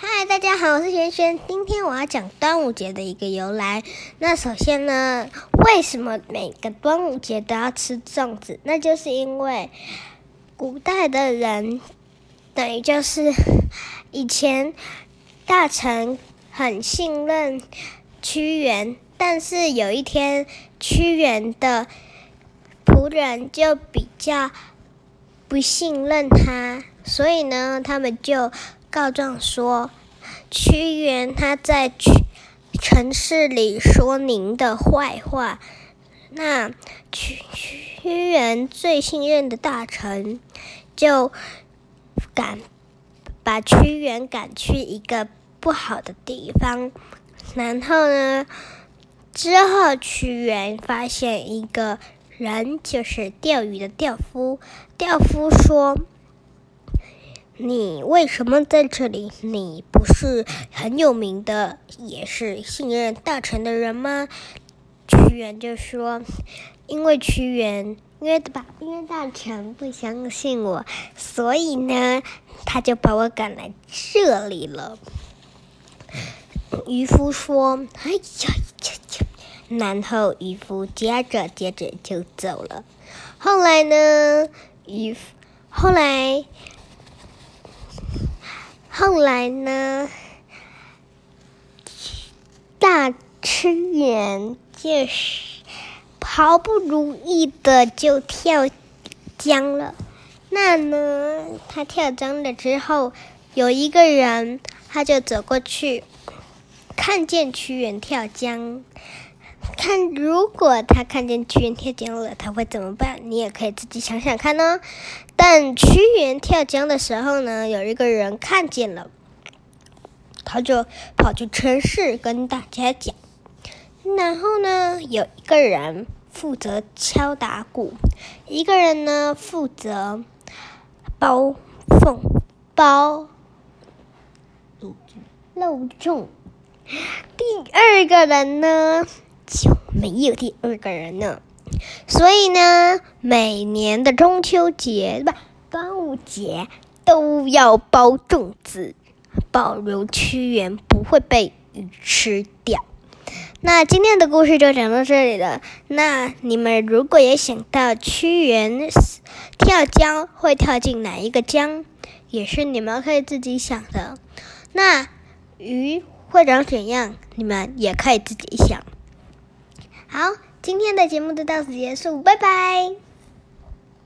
嗨，大家好，我是轩轩。今天我要讲端午节的一个由来。那首先呢，为什么每个端午节都要吃粽子？那就是因为古代的人，等于就是以前大臣很信任屈原，但是有一天屈原的仆人就比较不信任他，所以呢，他们就。告状说，屈原他在城市里说您的坏话。那屈屈原最信任的大臣就赶把屈原赶去一个不好的地方。然后呢，之后屈原发现一个人，就是钓鱼的钓夫。钓夫说。你为什么在这里？你不是很有名的，也是信任大臣的人吗？屈原就说：“因为屈原，因为吧，因为大臣不相信我，所以呢，他就把我赶来这里了。”渔夫说：“哎呀呀呀！”然后渔夫接着接着就走了。后来呢？渔夫后来。后来呢，大屈原就是毫不如意的就跳江了。那呢，他跳江了之后，有一个人他就走过去，看见屈原跳江。看，如果他看见屈原跳江了，他会怎么办？你也可以自己想想看呢。但屈原跳江的时候呢，有一个人看见了，他就跑去城市跟大家讲。然后呢，有一个人负责敲打鼓，一个人呢负责包缝包肉粽，第二个人呢？就没有第二个人了，所以呢，每年的中秋节不端午节都要包粽子，保留屈原不会被鱼吃掉。那今天的故事就讲到这里了。那你们如果也想到屈原跳江会跳进哪一个江，也是你们可以自己想的。那鱼会长怎样，你们也可以自己想。好，今天的节目就到此结束，拜拜。